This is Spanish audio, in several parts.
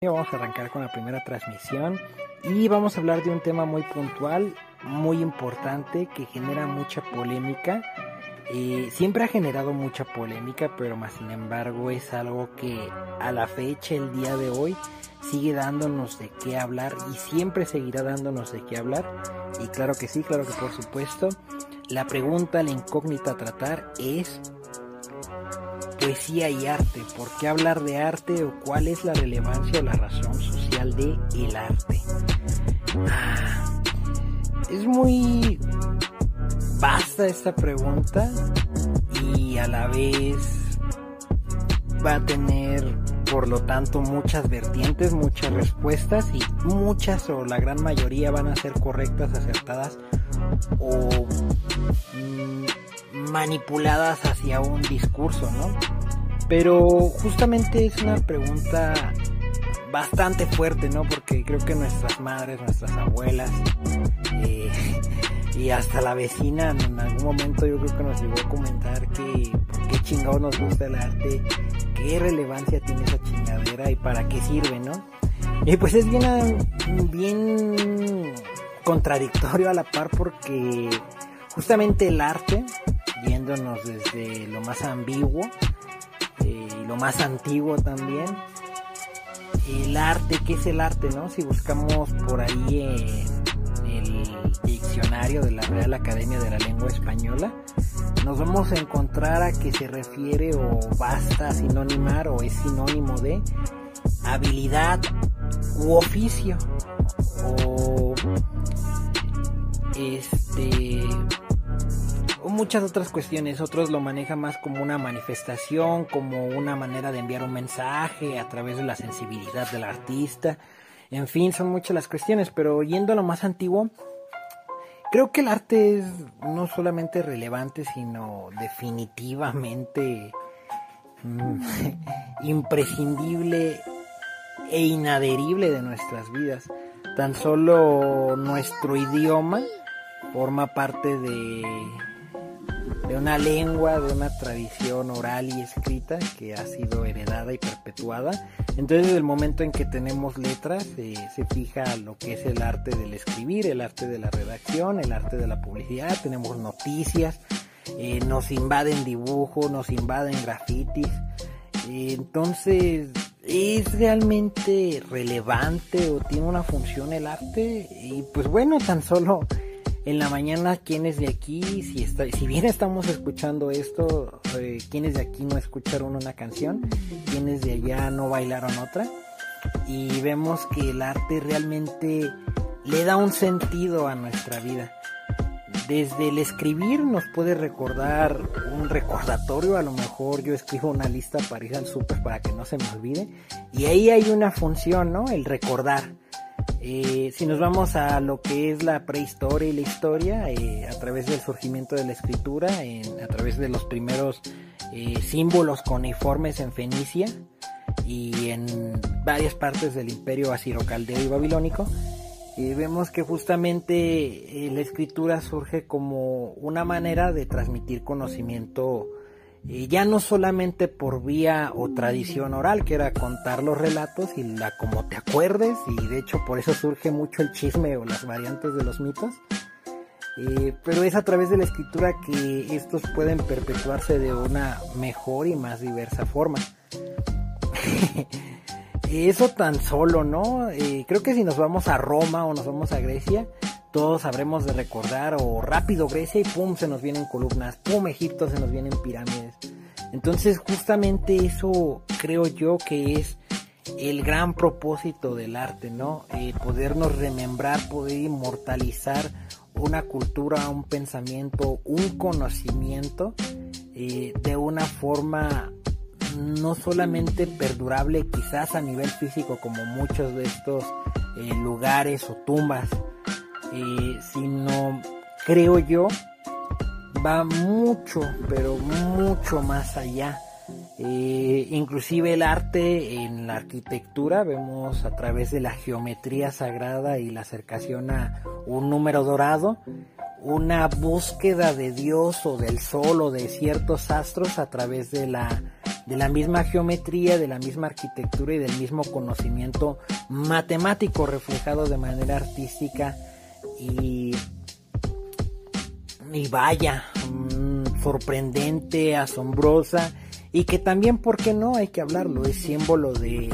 Vamos a arrancar con la primera transmisión y vamos a hablar de un tema muy puntual, muy importante, que genera mucha polémica. Eh, siempre ha generado mucha polémica, pero más sin embargo es algo que a la fecha, el día de hoy, sigue dándonos de qué hablar y siempre seguirá dándonos de qué hablar. Y claro que sí, claro que por supuesto. La pregunta, la incógnita a tratar es poesía y arte. ¿Por qué hablar de arte o cuál es la relevancia o la razón social de el arte? Ah, es muy vasta esta pregunta y a la vez va a tener por lo tanto muchas vertientes, muchas respuestas y muchas o la gran mayoría van a ser correctas, acertadas o mm, manipuladas hacia un discurso, ¿no? Pero justamente es una pregunta bastante fuerte, ¿no? Porque creo que nuestras madres, nuestras abuelas eh, y hasta la vecina en algún momento yo creo que nos llegó a comentar que por qué chingados nos gusta el arte, qué relevancia tiene esa chingadera y para qué sirve, ¿no? Y pues es bien, bien contradictorio a la par porque justamente el arte, viéndonos desde lo más ambiguo, lo más antiguo también. El arte, ¿qué es el arte? No? Si buscamos por ahí en el diccionario de la Real Academia de la Lengua Española, nos vamos a encontrar a que se refiere o basta sinónimar o es sinónimo de habilidad u oficio o este muchas otras cuestiones. Otros lo manejan más como una manifestación, como una manera de enviar un mensaje a través de la sensibilidad del artista. En fin, son muchas las cuestiones, pero yendo a lo más antiguo, creo que el arte es no solamente relevante, sino definitivamente mm, imprescindible e inaderible de nuestras vidas. Tan solo nuestro idioma forma parte de de una lengua, de una tradición oral y escrita que ha sido heredada y perpetuada. Entonces, desde el momento en que tenemos letras, eh, se fija lo que es el arte del escribir, el arte de la redacción, el arte de la publicidad, tenemos noticias, eh, nos invaden dibujos, nos invaden grafitis. entonces, ¿es realmente relevante o tiene una función el arte? Y pues bueno, tan solo en la mañana quienes de aquí, si, está, si bien estamos escuchando esto, eh, quienes de aquí no escucharon una canción, quienes de allá no bailaron otra, y vemos que el arte realmente le da un sentido a nuestra vida. Desde el escribir nos puede recordar un recordatorio, a lo mejor yo escribo una lista para ir al súper para que no se me olvide, y ahí hay una función, ¿no? El recordar eh, si nos vamos a lo que es la prehistoria y la historia, eh, a través del surgimiento de la escritura, a través de los primeros eh, símbolos cuneiformes en Fenicia y en varias partes del imperio asiro-caldeo y babilónico, vemos que justamente la escritura surge como una manera de transmitir conocimiento ya no solamente por vía o tradición oral, que era contar los relatos y la como te acuerdes, y de hecho por eso surge mucho el chisme o las variantes de los mitos, pero es a través de la escritura que estos pueden perpetuarse de una mejor y más diversa forma. eso tan solo, ¿no? Eh, creo que si nos vamos a Roma o nos vamos a Grecia, todos sabremos de recordar o rápido Grecia y pum se nos vienen columnas, pum Egipto se nos vienen pirámides. Entonces justamente eso creo yo que es el gran propósito del arte, ¿no? Eh, podernos remembrar, poder inmortalizar una cultura, un pensamiento, un conocimiento eh, de una forma no solamente perdurable quizás a nivel físico como muchos de estos eh, lugares o tumbas eh, sino creo yo va mucho, pero mucho más allá. Eh, inclusive el arte en la arquitectura vemos a través de la geometría sagrada y la acercación a un número dorado una búsqueda de Dios o del sol o de ciertos astros a través de la de la misma geometría, de la misma arquitectura y del mismo conocimiento matemático reflejado de manera artística y, y vaya, mm, sorprendente, asombrosa y que también, ¿por qué no? Hay que hablarlo, es símbolo de,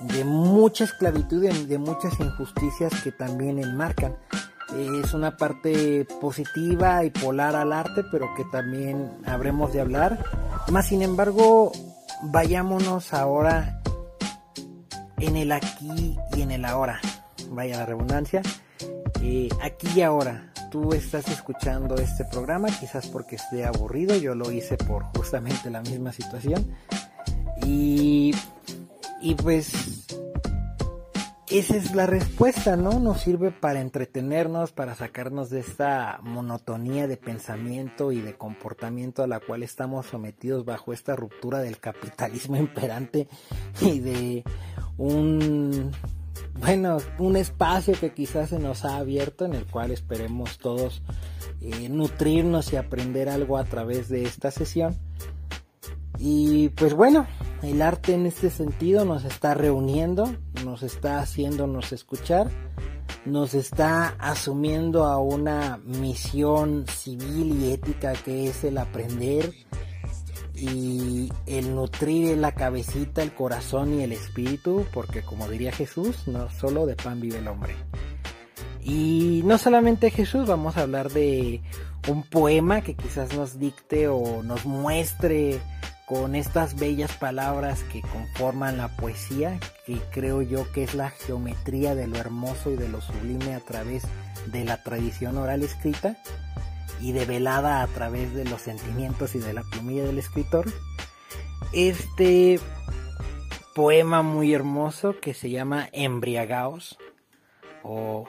de mucha esclavitud y de muchas injusticias que también enmarcan. Es una parte positiva y polar al arte, pero que también habremos de hablar. Más sin embargo, vayámonos ahora en el aquí y en el ahora. Vaya la redundancia. Aquí y ahora. Tú estás escuchando este programa, quizás porque esté aburrido. Yo lo hice por justamente la misma situación. Y, y pues esa es la respuesta, ¿no? Nos sirve para entretenernos, para sacarnos de esta monotonía de pensamiento y de comportamiento a la cual estamos sometidos bajo esta ruptura del capitalismo imperante y de un, bueno, un espacio que quizás se nos ha abierto en el cual esperemos todos eh, nutrirnos y aprender algo a través de esta sesión. Y pues bueno, el arte en este sentido nos está reuniendo, nos está haciéndonos escuchar, nos está asumiendo a una misión civil y ética que es el aprender y el nutrir la cabecita, el corazón y el espíritu, porque como diría Jesús, no solo de pan vive el hombre. Y no solamente Jesús, vamos a hablar de un poema que quizás nos dicte o nos muestre con estas bellas palabras que conforman la poesía, que creo yo que es la geometría de lo hermoso y de lo sublime a través de la tradición oral escrita y develada a través de los sentimientos y de la plumilla del escritor. Este poema muy hermoso que se llama Embriagaos o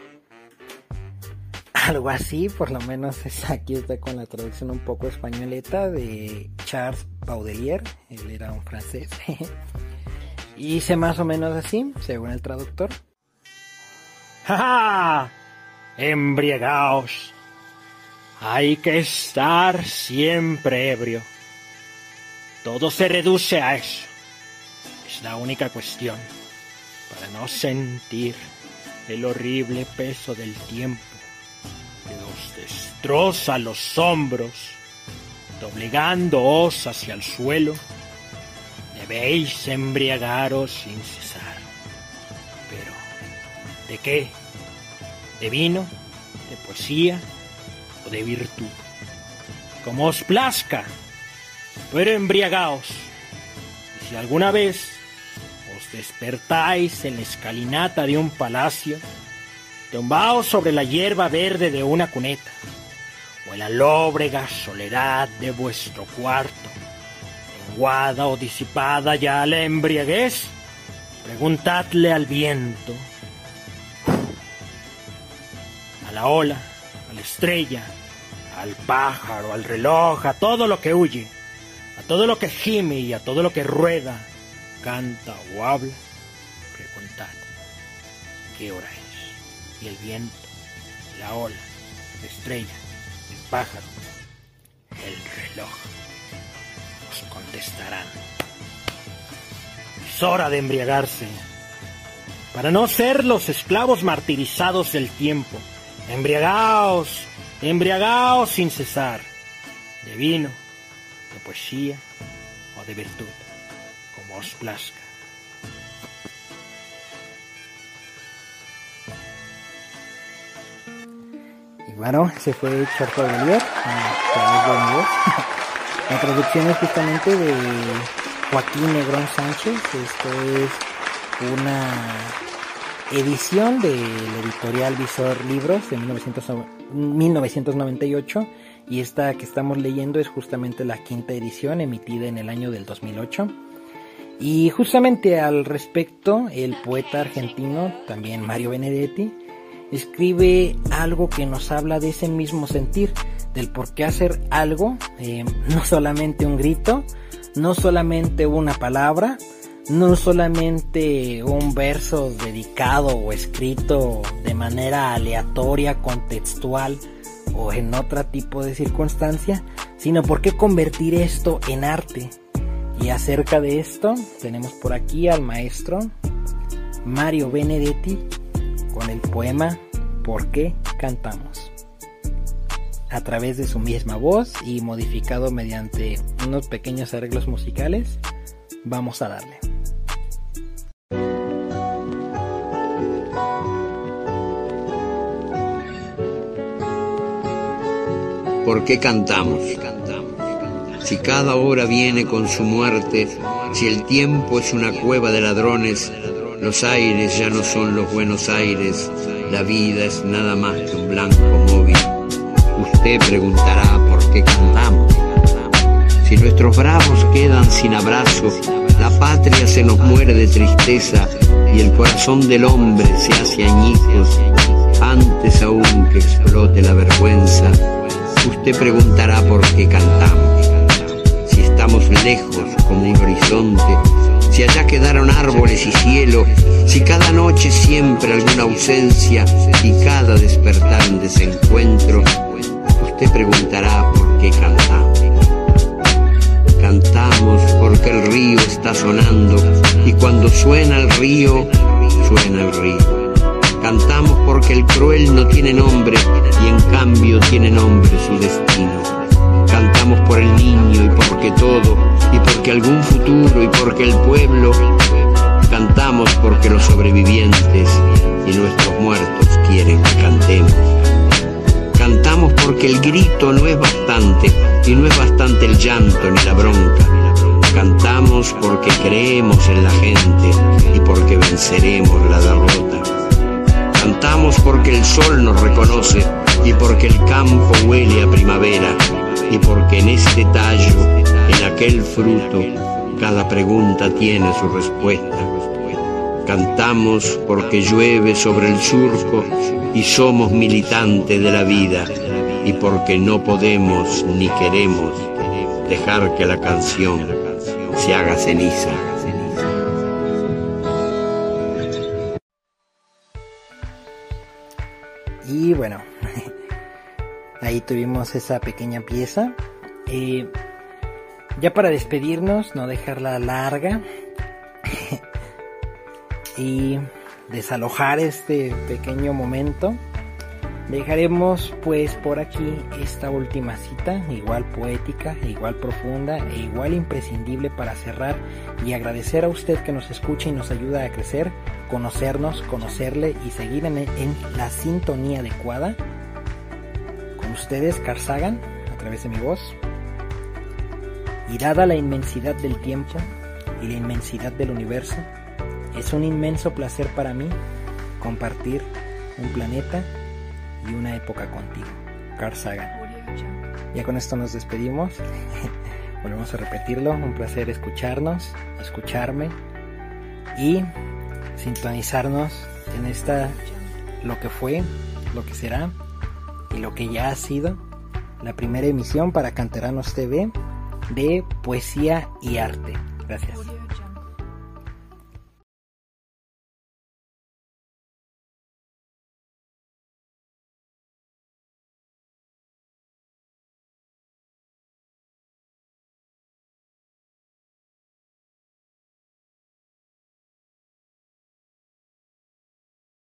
algo así, por lo menos es aquí está con la traducción un poco españoleta de Charles Baudelaire, él era un francés. y dice más o menos así, según el traductor. ¡Ja! Embriagaos. Hay que estar siempre ebrio. Todo se reduce a eso. Es la única cuestión. Para no sentir el horrible peso del tiempo que nos destroza los hombros doblegándoos hacia el suelo, debéis embriagaros sin cesar. Pero, ¿de qué? ¿De vino? ¿De poesía? ¿O de virtud? Como os plazca, pero embriagaos. Y si alguna vez os despertáis en la escalinata de un palacio, tombaos sobre la hierba verde de una cuneta o en la lóbrega soledad de vuestro cuarto, enguada o disipada ya la embriaguez, preguntadle al viento, a la ola, la estrella, al pájaro, al reloj, a todo lo que huye, a todo lo que gime y a todo lo que rueda, canta o habla, preguntad qué hora es. Y el viento, la ola, la estrella, pájaro, el reloj, os contestarán. Es hora de embriagarse, para no ser los esclavos martirizados del tiempo. Embriagaos, embriagaos sin cesar, de vino, de poesía o de virtud, como os plazca. Bueno, se fue Charco de Bolívar La traducción es justamente de Joaquín Negrón Sánchez. Esto es una edición del editorial Visor Libros de 1998 y esta que estamos leyendo es justamente la quinta edición emitida en el año del 2008. Y justamente al respecto, el poeta argentino, también Mario Benedetti, escribe algo que nos habla de ese mismo sentir, del por qué hacer algo, eh, no solamente un grito, no solamente una palabra, no solamente un verso dedicado o escrito de manera aleatoria, contextual o en otro tipo de circunstancia, sino por qué convertir esto en arte. Y acerca de esto, tenemos por aquí al maestro Mario Benedetti con el poema ¿Por qué cantamos? A través de su misma voz y modificado mediante unos pequeños arreglos musicales, vamos a darle. ¿Por qué cantamos? Si cada hora viene con su muerte, si el tiempo es una cueva de ladrones, los aires ya no son los buenos aires, la vida es nada más que un blanco móvil. Usted preguntará por qué cantamos. Si nuestros bravos quedan sin abrazo, la patria se nos muere de tristeza y el corazón del hombre se hace añicos antes aún que explote la vergüenza. Usted preguntará por qué cantamos. Estamos lejos como un horizonte, si allá quedaron árboles y cielo, si cada noche siempre alguna ausencia y cada despertar un desencuentro, usted preguntará por qué cantamos. Cantamos porque el río está sonando. Y cuando suena el río, suena el río. Cantamos porque el cruel no tiene nombre y en cambio tiene nombre su destino Cantamos por el niño y porque todo, y porque algún futuro y porque el pueblo. Cantamos porque los sobrevivientes y nuestros muertos quieren que cantemos. Cantamos porque el grito no es bastante y no es bastante el llanto ni la bronca. Cantamos porque creemos en la gente y porque venceremos la derrota. Cantamos porque el sol nos reconoce y porque el campo huele a primavera y porque en este tallo, en aquel fruto, cada pregunta tiene su respuesta. Cantamos porque llueve sobre el surco y somos militantes de la vida y porque no podemos ni queremos dejar que la canción se haga ceniza. Y bueno, Ahí tuvimos esa pequeña pieza. Eh, ya para despedirnos, no dejarla larga. y desalojar este pequeño momento. Dejaremos pues por aquí esta última cita, igual poética, igual profunda e igual imprescindible para cerrar y agradecer a usted que nos escucha y nos ayuda a crecer, conocernos, conocerle y seguir en, la sintonía adecuada ustedes, Carl Sagan, a través de mi voz. Y dada la inmensidad del tiempo y la inmensidad del universo, es un inmenso placer para mí compartir un planeta y una época contigo. Carl Sagan. Ya con esto nos despedimos. Volvemos a repetirlo. Un placer escucharnos, escucharme y sintonizarnos en esta lo que fue, lo que será y lo que ya ha sido la primera emisión para Canteranos TV de poesía y arte. Gracias.